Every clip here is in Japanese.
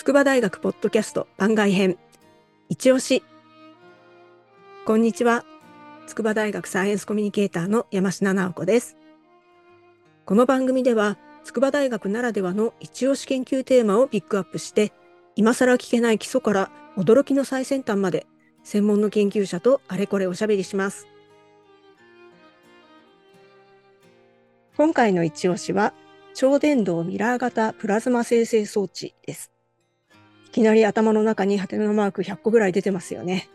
筑波大学ポッドキャスト番外編。一押し。こんにちは。筑波大学サイエンスコミュニケーターの山科直子です。この番組では筑波大学ならではの一押し研究テーマをピックアップして今更聞けない基礎から驚きの最先端まで専門の研究者とあれこれおしゃべりします。今回の一押しは超電導ミラー型プラズマ生成装置です。いきなり頭の中にハテナマーク100個ぐらい出てますよね。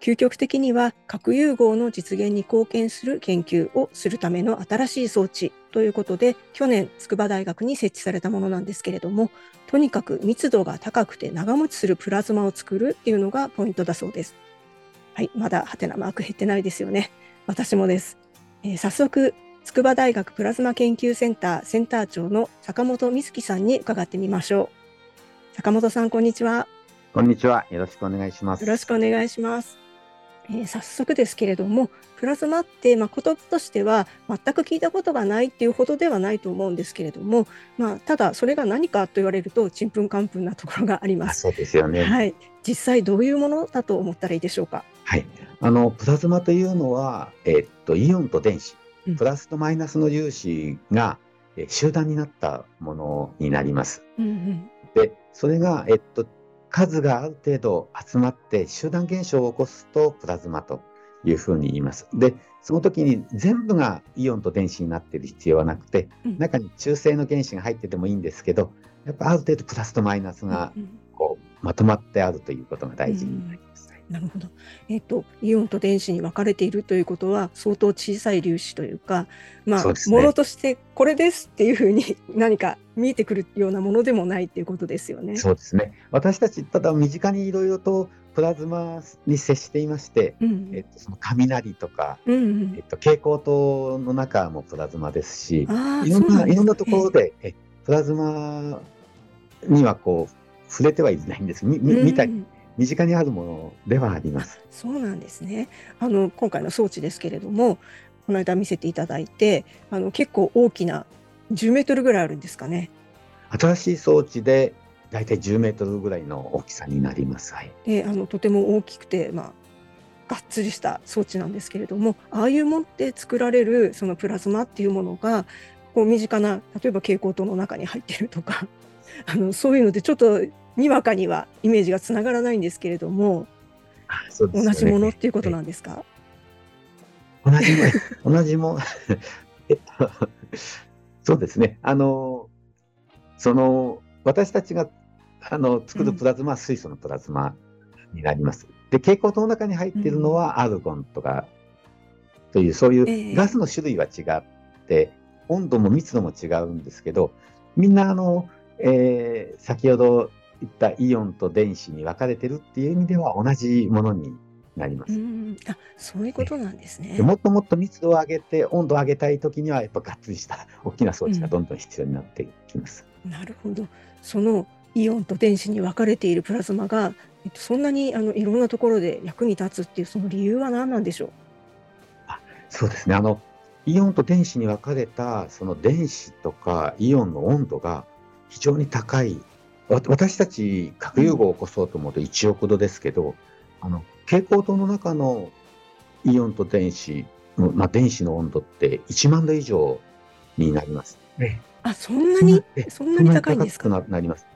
究極的には核融合の実現に貢献する研究をするための新しい装置ということで去年筑波大学に設置されたものなんですけれどもとにかく密度が高くて長持ちするプラズマを作るっていうのがポイントだそうです。はい、まだハテナマーク減ってないですよね。私もです。えー、早速筑波大学プラズマ研究センターセンター長の坂本美月さんに伺ってみましょう。坂本さん、こんにちは。こんにちは。よろしくお願いします。よろしくお願いします。えー、早速ですけれども、プラズマって、まあ、言葉としては全く聞いたことがないっていうほどではないと思うんですけれども、まあ、ただそれが何かと言われるとちんぷんかんぷんなところがあります。そうですよね。はい。実際どういうものだと思ったらいいでしょうか？はい。あのプラズマというのは、えー、っとイオンと電子プラスとマイナスの粒子が、え集団になったものになります。うんうん、でそれが、えっと、数がある程度集まって集団現象を起こすとプラズマというふうに言います。でその時に全部がイオンと電子になっている必要はなくて、うん、中に中性の原子が入っててもいいんですけどやっぱある程度プラスとマイナスがこうまとまってあるということが大事になります。なるほど。えっ、ー、と、イオンと電子に分かれているということは、相当小さい粒子というか、まあ、ね、ものとしてこれですっていうふうに何か見えてくるようなものでもないっていうことですよね。そうですね。私たち、ただ身近にいろいろとプラズマに接していまして、うん、えっと、その雷とか、うんうん、えっと、蛍光灯の中もプラズマですし、いろんな、いろんなところで、えプラズマにはこう、触れてはいないんです。み見たり、うん身近にあるものではあります。そうなんですね。あの今回の装置ですけれども、この間見せていただいて、あの結構大きな10メートルぐらいあるんですかね。新しい装置でだいたい10メートルぐらいの大きさになります。はい、で、あのとても大きくて、まあがっつりした装置なんですけれども、ああいうもんで作られるそのプラズマっていうものが、こう身近な例えば蛍光灯の中に入ってるとか、あのそういうのでちょっとにわかにはイメージがつながらないんですけれども、ね、同じものっていうことなんですか、同じも同じも えっと、そうですね。あの、その、私たちがあの作るプラズマは水素のプラズマになります。で、蛍光灯の中に入っているのはアルゴンとか、という、そういうガスの種類は違って、温度も密度も違うんですけど、みんなあの、えー、先ほどいったイオンと電子に分かれてるっていう意味では同じものになります。あそういうことなんですね。もっともっと密度を上げて温度を上げたい時にはやっぱがっつりした大きな装置がどんどん必要になってきます。うん、なるほど。そのイオンと電子に分かれているプラズマが、えっと、そんなにあのいろんなところで役に立つっていうその理由は何なんでしょう？あそうですねあのイオンと電子に分かれたその電子とかイオンの温度が非常に高い私たち核融合を起こそうと思うと1億度ですけど、あの蛍光灯の中のイオンと電子の、まあ、電子の温度って1万度以上になります。あそんなに？そんなに高いんですか？ななります。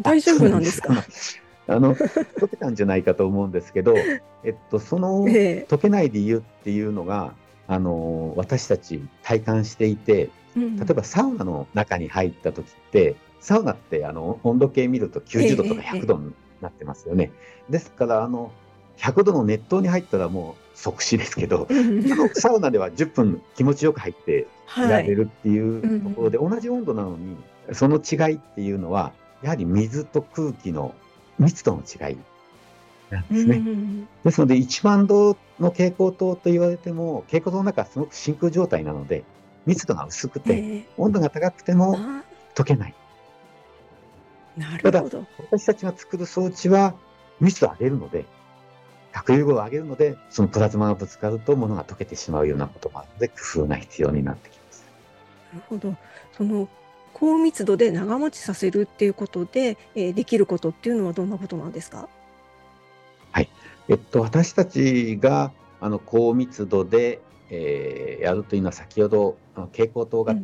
大丈夫なんですか？あの溶けたんじゃないかと思うんですけど、えっと、その溶けない理由っていうのが、あの私たち体感していて、例えばサウナの中に入った時ってサウナってあの温度計見ると90度とか100度になってますよね。ですからあの100度の熱湯に入ったらもう即死ですけどサウナでは10分気持ちよく入ってい。られるっていうところで、はい、同じ温度なのにその違いっていうのはやはり水と空気の密度の違いなんですね。ですので1万度の蛍光灯と言われても蛍光灯の中はすごく真空状態なので密度が薄くて、温度が高くても溶けない。なるほど。私たちが作る装置は密度を上げるので、核融合を上げるので、そのプラズマがぶつかると物が溶けてしまうようなこともあるので、工夫が必要になってきます。なるほど。その高密度で長持ちさせるっていうことで、えー、できることっていうのはどんなことなんですか？はい、えっと、私たちがあの高密度で、えー、やるというのは先ほど蛍光灯が、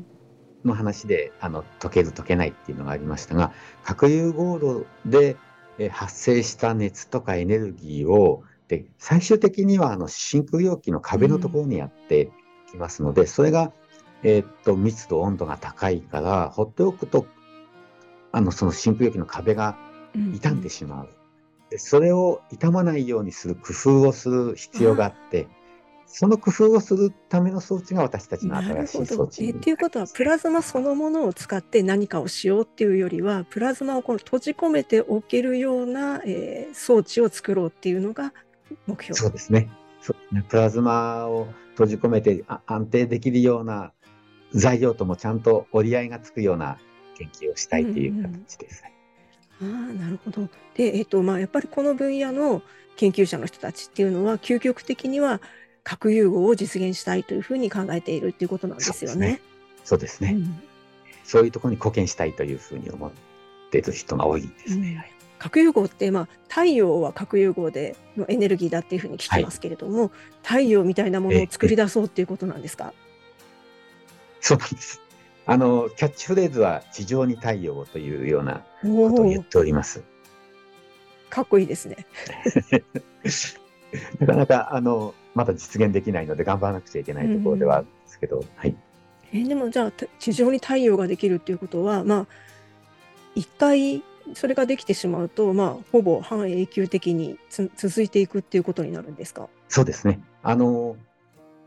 の話であの溶ける溶けないっていうのがありましたが核融合炉で、えー、発生した熱とかエネルギーをで最終的にはあの真空容器の壁のところにやってきますので、うん、それが、えー、っと密度温度が高いから放っておくとあのその真空容器の壁が傷んでしまう。うんでそれを傷まないようにする工夫をする必要があって、その工夫をするための装置が私たちの新しい装置。えっていうことはプラズマそのものを使って何かをしようっていうよりはプラズマをこの閉じ込めておけるような、えー、装置を作ろうっていうのが目標。そうですね。プラズマを閉じ込めて安定できるような材料ともちゃんと折り合いがつくような研究をしたいという形です。うん。うんああ、なるほど。で、えっと、まあ、やっぱりこの分野の研究者の人たちっていうのは、究極的には核融合を実現したいというふうに考えているっていうことなんですよね。そうですね。そう、ねうん、そういうところに貢献したいというふうに思っている人が多いですね。うん核融合って、まあ、太陽は核融合でのエネルギーだっていうふうに聞きますけれども、はい、太陽みたいなものを作り出そうっていうことなんですか？そうなんです。あの、キャッチフレーズは地上に太陽というようなことを言っております。かっこいいですね。なかなか、あの、まだ実現できないので頑張らなくちゃいけないところではあるんですけど、うん、はい。えでもじゃあ、地上に太陽ができるっていうことは、まあ、一回それができてしまうと、まあ、ほぼ半永久的に続いていくっていうことになるんですか？そうですね。あの、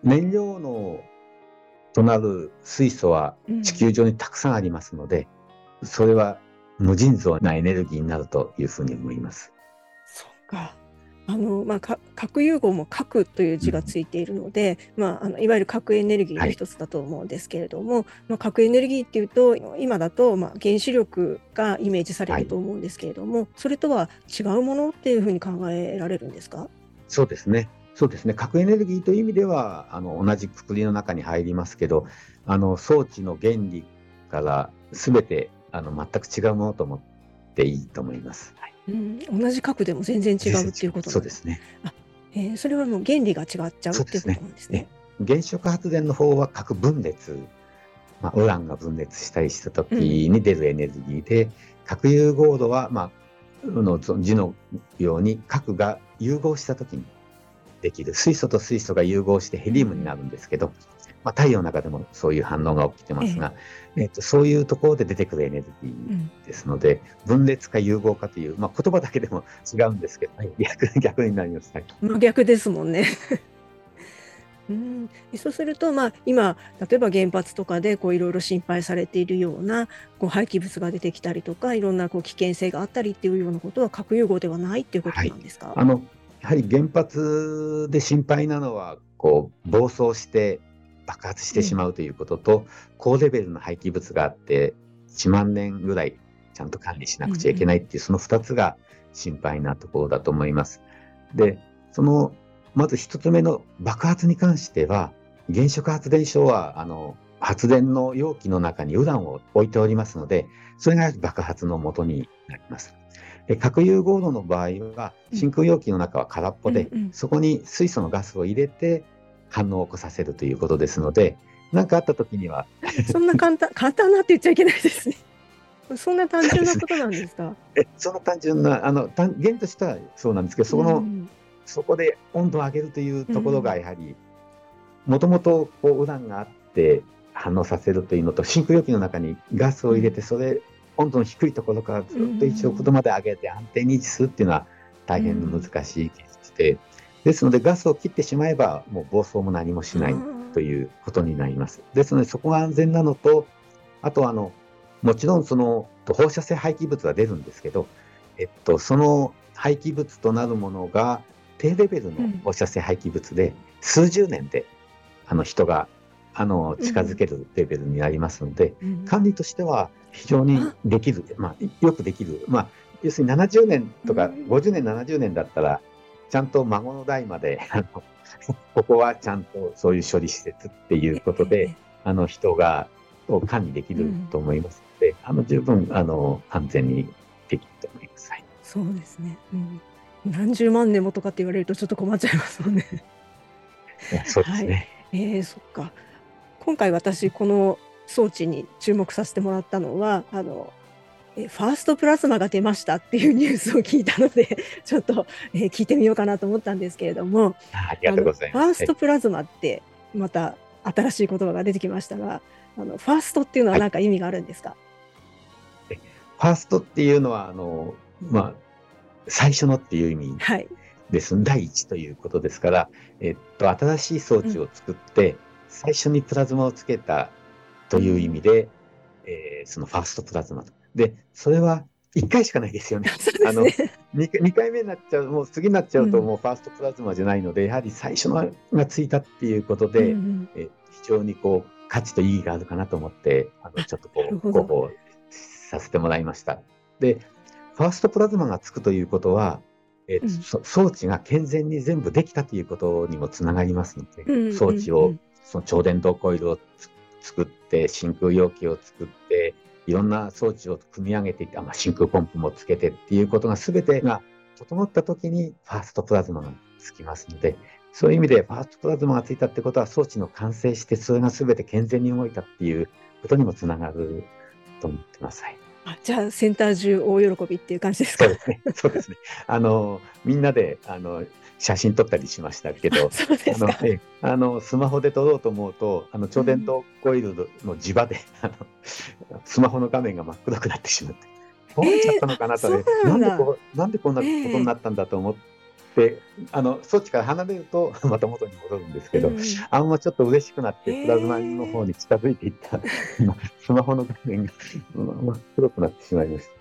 燃料のとなる水素は地球上にたくさんありますので、うん、それは無尽蔵なエネルギーになるというふうに思います。そうか。あのまあ、核融合も核という字がついているので、うん、まあ、あのいわゆる核エネルギーの一つだと思うんですけれども、はい、まあ、核エネルギーっていうと今だとまあ原子力がイメージされると思うんですけれども、はい、それとは違うものっていうふうに考えられるんですか？そうですね。そうですね。核エネルギーという意味ではあの同じくくりの中に入りますけどあの装置の原理から全てあの全く違うものと思っていいと思います。はい、うん、同じ核でも全然違うっていうことそうですね。あえー、それはもう原理が違っちゃうっていうことなんですね。ね。原子力発電の方は核分裂、まあ、ウランが分裂したりした時に出るエネルギーで、うん、核融合度は、まあ、の字のように核が融合した時にできる。水素と水素が融合してヘリウムになるんですけど、まあ、太陽の中でもそういう反応が起きてますが、えっと、そういうところで出てくるエネルギーですので、うん、分裂か融合かという、まあ、言葉だけでも違うんですけど、はい、逆逆になります。はい、逆ですもんね。うん、そうすると、まあ、今例えば原発とかでこういろいろ心配されているようなこう廃棄物が出てきたりとかいろんなこう危険性があったりっていうようなことは核融合ではないっていうことなんですか、はい、あのやはり原発で心配なのはこう暴走して爆発してしまうということと、うん、高レベルの廃棄物があって1万年ぐらいちゃんと管理しなくちゃいけないっていう、その2つが心配なところだと思います。でそのまず1つ目の爆発に関しては原子力発電所はあの発電の容器の中にウランを置いておりますのでそれが爆発の元になります。核融合炉の場合は真空容器の中は空っぽで、うんうん、そこに水素のガスを入れて反応を起こさせるということですので何かあった時には。そんな簡単 簡単なって言っちゃいけないですね。そんな単純なことなんですか？えその単純なあの単原としてはそうなんですけどその、うん、そこで温度を上げるというところがやはりもともとウランがあって反応させるというのと真空容器の中にガスを入れてそれ温度の低いところからずっと1億度まで上げて安定に維持するっていうのは大変難しい技術で、ですのでガスを切ってしまえばもう暴走も何もしないということになります。ですのでそこが安全なのとあとあのもちろんその放射性廃棄物は出るんですけど、えっと、その廃棄物となるものが低レベルの放射性廃棄物で、数十年であの人があの近づけるレベルになりますので、うん、管理としては非常にできる、まあ、よくできる、まあ、要するに70年とか50年、70年だったら、ちゃんと孫の代まで、あの ここはちゃんとそういう処理施設っていうことで、あの人がを管理できると思います。あの十分あの安全にできると思います。はい、そうですね、うん。何十万年もとかって言われるとちょっと困っちゃいますもんね。そうですね。はい、えー、そっか。今回私この装置に注目させてもらったのはあのファーストプラズマが出ましたっていうニュースを聞いたので ちょっと、えー、聞いてみようかなと思ったんですけれども。ありがとうございます。ファーストプラズマってまた新しい言葉が出てきましたがあのファーストっていうのは何か意味があるんですか、はい、ファーストっていうのはあの、まあ、最初のっていう意味です、はい、第一ということですから、えっと、新しい装置を作って、うん、最初にプラズマをつけたという意味で、えー、そのファーストプラズマと。で、それは1回しかないですよね。ね。あの 2, 2, 回目になっちゃう、もう次になっちゃうと、もうファーストプラズマじゃないので、うん、やはり最初のがついたっていうことで、うんうん、え非常にこう価値と意義があるかなと思って、あのちょっとこう広報させてもらいました。で、ファーストプラズマがつくということは、えうん、装置が健全に全部できたということにもつながりますので、うんうんうん、装置を、その超電導コイルを作って、真空容器を作って、いろんな装置を組み上げていって、ま、真空ポンプもつけてっていうことが全てが整った時にファーストプラズマがつきますので、そういう意味でファーストプラズマがついたってことは装置の完成して、それが全て健全に動いたっていうことにもつながると思ってます。はいじゃあセンター中大喜びっていう感じですか？そうですね。そうですね。あのみんなであの写真撮ったりしましたけど、あのスマホで撮ろうと思うと、あの超電導コイルの磁場で、うん、あのスマホの画面が真っ黒くなってしまって、どうなっちゃったのかなとね、えー、なんでこうなんでこんなことになったんだと思って。えー、あの装置から離れると また元に戻るんですけど、うん、あんまちょっと嬉しくなってプラズマの方に近づいていった、えー、スマホの画面が真っ黒くなってしまいました。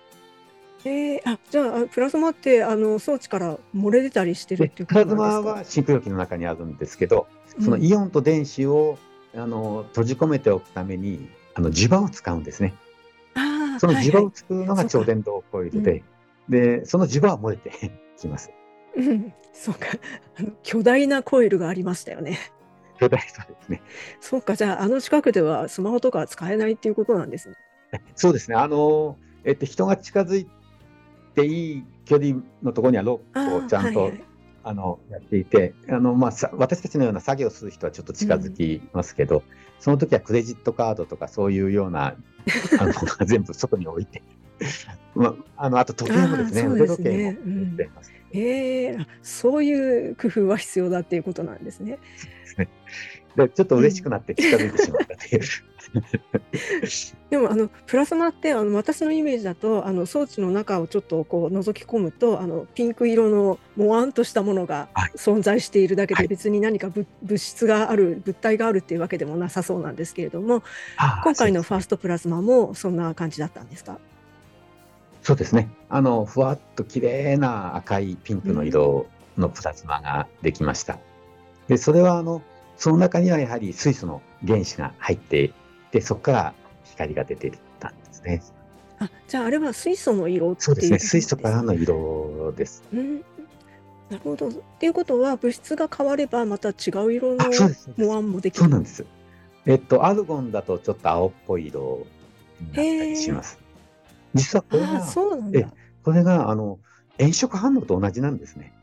えー、あじゃあプラズマってあの装置から漏れ出たりしてるっていうプラズマは真空容器の中にあるんですけど、そのイオンと電子を、あの閉じ込めておくためにあの磁場を使うんですね。あその磁場を作るのが超電導コイルで、はいはい、でその磁場は漏れてきます。うん、そうかあの巨大なコイルがありましたよね。巨大そうですね。そうかじゃああの近くではスマホとか使えないっていうことなんですね。そうですね。あのえっと人が近づいていい距離のところにはロープをちゃんと、はいはい、あのやっていてあの、まあ、私たちのような作業する人はちょっと近づきますけど、うん、その時はクレジットカードとかそういうようなあの 全部外に置いて、まあ、あのあと時計もですね腕時計も置いてます。えー、そういう工夫は必要だっていうことなんですね。でちょっと嬉しくなって近づいてしまったという、でもあのプラズマってあの私のイメージだとあの装置の中をちょっとこう覗き込むとあのピンク色のもわんとしたものが存在しているだけで、はい、別に何か物質がある物体があるっていうわけでもなさそうなんですけれども今回のファーストプラズマもそんな感じだったんですか？そうですねあのふわっと綺麗な赤いピンクの色のプラズマができました。でそれはあのその中にはやはり水素の原子が入ってで、そこから光が出てたんですね。あ、じゃああれは水素の色そうですね。水素からの色です。うん。なるほど。っていうことは物質が変わればまた違う色のモアンもできる。そうなんです。えっとアルゴンだとちょっと青っぽい色になったりします。実はこれがそうなんだ。これがあの炎色反応と同じなんですね。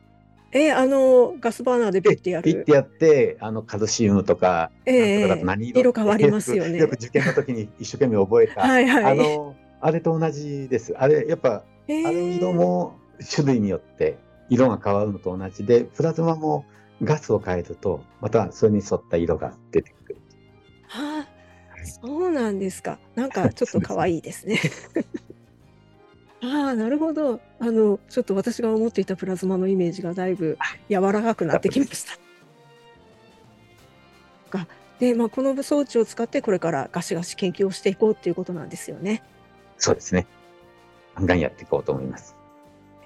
えー、あのガスバーナーでピッてやる？ピッてやってあのカルシウムとか、えー、とか何色？色変わりますよね。よく受験の時に一生懸命覚えた はい、はい、あのあれと同じです。あれやっぱ、えー、あの色も種類によって色が変わるのと同じでプラズマもガスを変えるとまたそれに沿った色が出てくる。はあ、そうなんですか。なんかちょっと可愛いですね。ああ、なるほど。あの、ちょっと私が思っていたプラズマのイメージがだいぶ柔らかくなってきました。か。で、まあ、この装置を使ってこれからガシガシ研究をしていこうっていうことなんですよね。そうですね。ガンガンやっていこうと思います。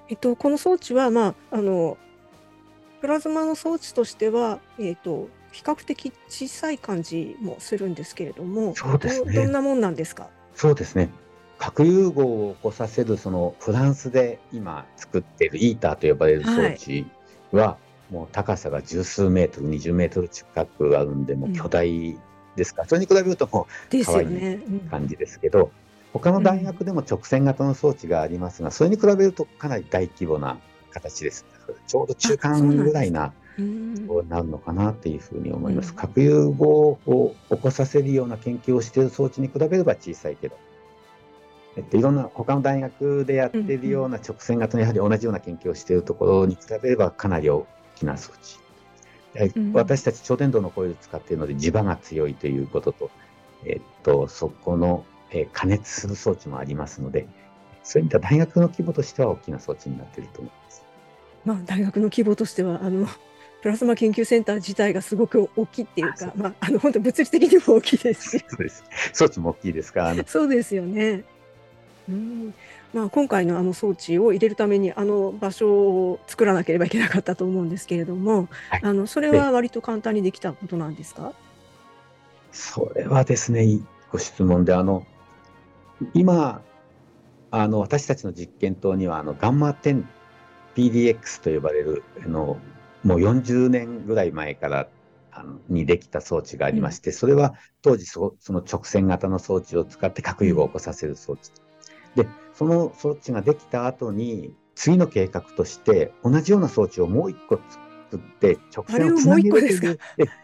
えっと、この装置は、まあ、あの、プラズマの装置としては、えっと、比較的小さい感じもするんですけれども、そうですね。どんなもんなんですか？そうですね。核融合を起こさせるそのフランスで今作っているイーターと呼ばれる装置は、もう高さが十数メートル20メートル近くあるんでもう巨大ですか？ら、うん、それに比べるともう可愛い感じですけど、ねうん、他の大学でも直線型の装置がありますが、うん、それに比べるとかなり大規模な形です。ちょうど中間ぐらいなそうなるのかなっていうふうに思います。核融合を起こさせるような研究をしている装置に比べれば小さいけど、えっと、いろんな他の大学でやっているような直線型のやはり同じような研究をしているところに比べればかなり大きな装置。私たち超電導のコイルを使っているので磁場が強いということと、えっと、そこの、え加熱する装置もありますので、そういった大学の規模としては大きな装置になっていると思います。まあ、大学の規模としてはあのプラズマ研究センター自体がすごく大きいっていうか、まあ、あの本当物理的にも大きいですし。そうです。装置も大きいですか。そうですよね。うん。まあ、今回のあの装置を入れるためにあの場所を作らなければいけなかったと思うんですけれども、はい、あのそれは割と簡単にできたことなんですか？それはですね、ご質問で、あの今あの私たちの実験棟にはあのガンマ10 PDX と呼ばれるあのもう40年ぐらい前からあのにできた装置がありまして、それは当時そその直線型の装置を使って核融合を起こさせる装置。で、その装置ができた後に、次の計画として、同じような装置をもう一個作って、直線をつなげるという、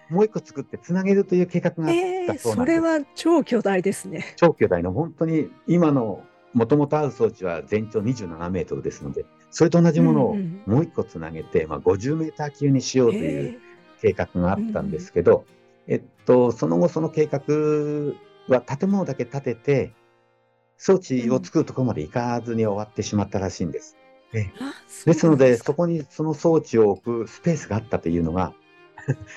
もう一個作ってつなげるという計画があったそうなんです。えー、それは超巨大ですね。超巨大の、本当に今のもともとある装置は全長27メートルですので、それと同じものをもう一個つなげて、うんうん、まあ、50メーター級にしようという計画があったんですけど、えー、えっと、その後その計画は建物だけ建てて、装置を作るところまで行かずに終わってしまったらしいんです。ええ、ですので、そこにその装置を置くスペースがあったというのが、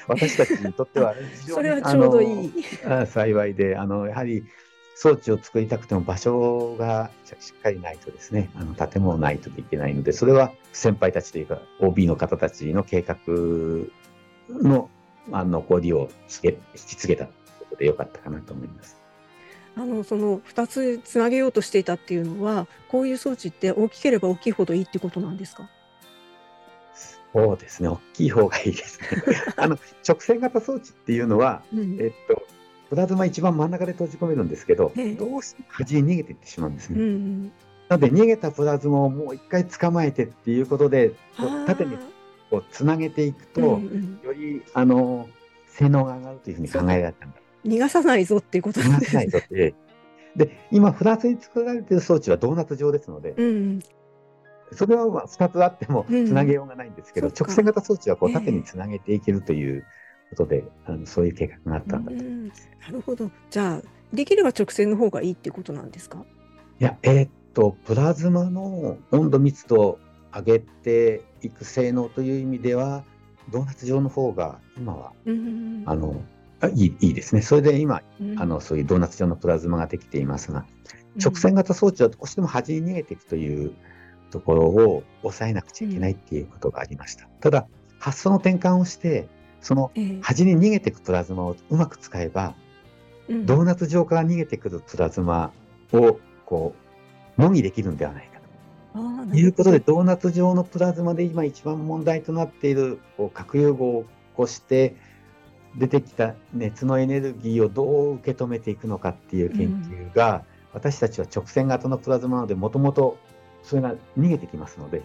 私たちにとっては非常にそれはちょうどいい幸いで、あのやはり装置を作りたくても場所がしっかりないとですね、あの建物ないといけないので、それは先輩たちというか、OB の方たちの計画のあの残りを引き継げたということでよかったかなと思います。あのその2つつなげようとしていたっていうのはこういう装置って大きければ大きいほどいいってことなんですか？そうですね。大きい方がいいですね。あの直線型装置っていうのは、うん、えっとプラズマ一番真ん中で閉じ込めるんですけど、ええ、どうしても端に逃げていってしまうんですね。うん、なので逃げたプラズマをもう一回捕まえてっていうことで縦にこうつなげていくと、うんうん、よりあの性能が上がるというふうに考えられたんだ逃がさないぞっていうことなんですね。で、今、フランスに作られている装置はドーナツ状ですので、うん、それはまあ2つあってもつなげようがないんですけど、うん、直線型装置はこう縦につなげていけるということで、えー、あのそういう計画があったんだと。思います。なるほど。じゃあ、できれば直線の方がいいっていうことなんですか？いや、えー、っと、プラズマの温度密度を上げていく性能という意味では、ドーナツ状の方が今は、うん、あのいいいいですね。それで今、うん、あのそういうドーナツ状のプラズマができていますが、直線型装置はどうしても端に逃げていくというところを抑えなくちゃいけないっていうことがありました。うん、ただ、発想の転換をして、その端に逃げていくプラズマをうまく使えば、うん、ドーナツ状から逃げてくるプラズマをこう模擬できるんではないかと。いうことで、ドーナツ状のプラズマで今一番問題となっているこう核融合を起こして、出てきた熱のエネルギーをどう受け止めていくのかっていう研究が、うん、私たちは直線型のプラズマなのでもともとそれが逃げてきますので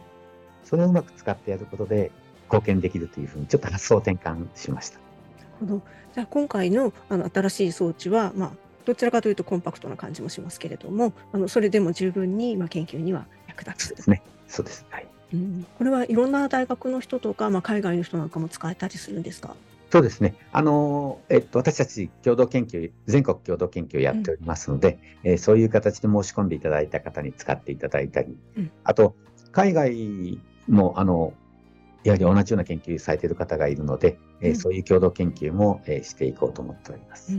それをうまく使ってやることで貢献できるというふうにちょっと発想転換しました。なるほど。じゃあ今回のあの新しい装置は、まあ、どちらかというとコンパクトな感じもしますけれどもあのそれでも十分に、まあ、研究には役立つ。そうですね。そうです、はい。うん、これはいろんな大学の人とか、まあ、海外の人なんかも使えたりするんですか？そうですね。あの、えっと、私たち共同研究、全国共同研究をやっておりますので、うん、えー、そういう形で申し込んでいただいた方に使っていただいたり、うん、あと、海外も、あの、やはり同じような研究されている方がいるので、えー、うん、そういう共同研究も、えー、していこうと思っております。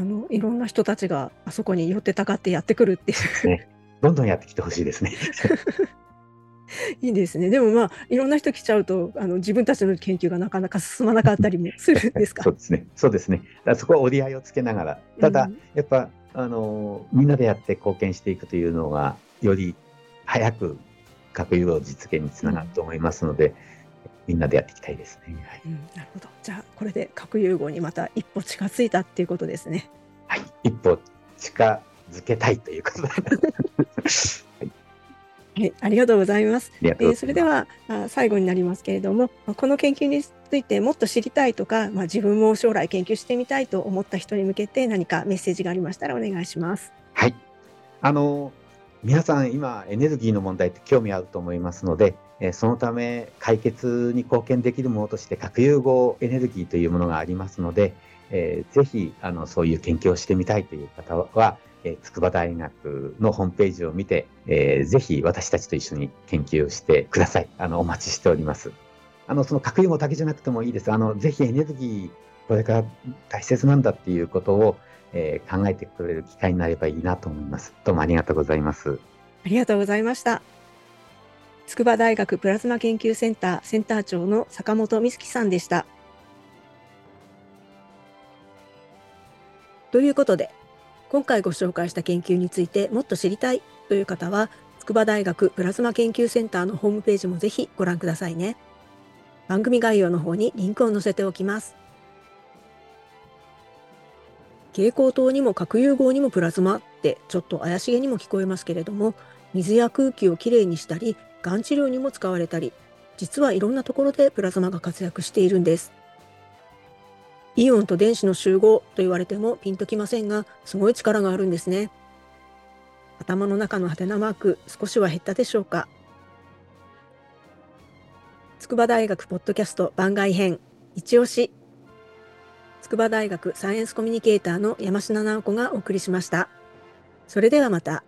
あのいろんな人たちがあそこに寄ってたかってやってくるっていう、ね。どんどんやってきてほしいですね。いいですね。でもまあいろんな人来ちゃうとあの自分たちの研究がなかなか進まなかったりもするんですか？そうですね。そうですね。そこは折り合いをつけながら、ただ、うん、やっぱあのみんなでやって貢献していくというのがより早く核融合実現につながると思いますので。うんみんなでやっていきたいですね。はい、うん、なるほど。じゃあこれで核融合にまた一歩近づいたっていうことですね。はい、一歩近づけたいということで。は いはい、ありがとうございます。えー、それではあ最後になりますけれども、この研究についてもっと知りたいとか、まあ、自分も将来研究してみたいと思った人に向けて何かメッセージがありましたらお願いします。はい。あの皆さん今エネルギーの問題って興味あると思いますので、えそのため解決に貢献できるものとして核融合エネルギーというものがありますので、えー、ぜひあのそういう研究をしてみたいという方はえー、筑波大学のホームページを見て、えー、ぜひ私たちと一緒に研究をしてください。あの、お待ちしております。あの、その核融合だけじゃなくてもいいです。あの、ぜひエネルギー、これから大切なんだっていうことを、えー、考えてくれる機会になればいいなと思います。どうもありがとうございます。ありがとうございました。筑波大学プラズマ研究センターセンター長の坂本美月さんでした。ということで、今回ご紹介した研究についてもっと知りたいという方は、筑波大学プラズマ研究センターのホームページもぜひご覧くださいね。番組概要の方にリンクを載せておきます。蛍光灯にも核融合にもプラズマってちょっと怪しげにも聞こえますけれども、水や空気をきれいにしたり、がん治療にも使われたり、実はいろんなところでプラズマが活躍しているんです。イオンと電子の集合と言われてもピンときませんが、すごい力があるんですね。頭の中のハテナマーク、少しは減ったでしょうか。筑波大学ポッドキャスト番外編、一押し。筑波大学サイエンスコミュニケーターの山科直子がお送りしました。それではまた。